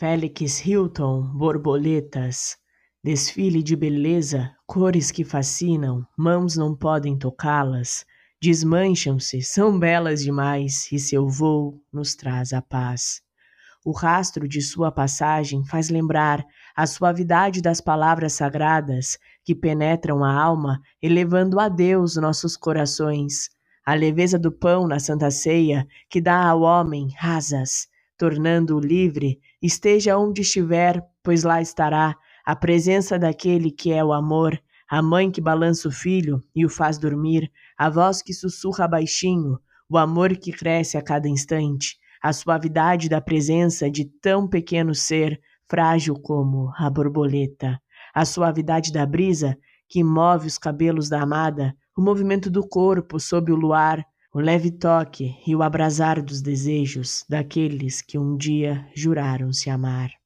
Félix Hilton, borboletas, desfile de beleza, cores que fascinam, mãos não podem tocá-las, desmancham-se, são belas demais e seu voo nos traz a paz. O rastro de sua passagem faz lembrar a suavidade das palavras sagradas que penetram a alma, elevando a Deus nossos corações. A leveza do pão na Santa Ceia, que dá ao homem asas, tornando-o livre, esteja onde estiver, pois lá estará a presença daquele que é o amor, a mãe que balança o filho e o faz dormir, a voz que sussurra baixinho, o amor que cresce a cada instante, a suavidade da presença de tão pequeno ser, frágil como a borboleta, a suavidade da brisa que move os cabelos da amada, o movimento do corpo sob o luar, o leve toque e o abrasar dos desejos daqueles que um dia juraram se amar.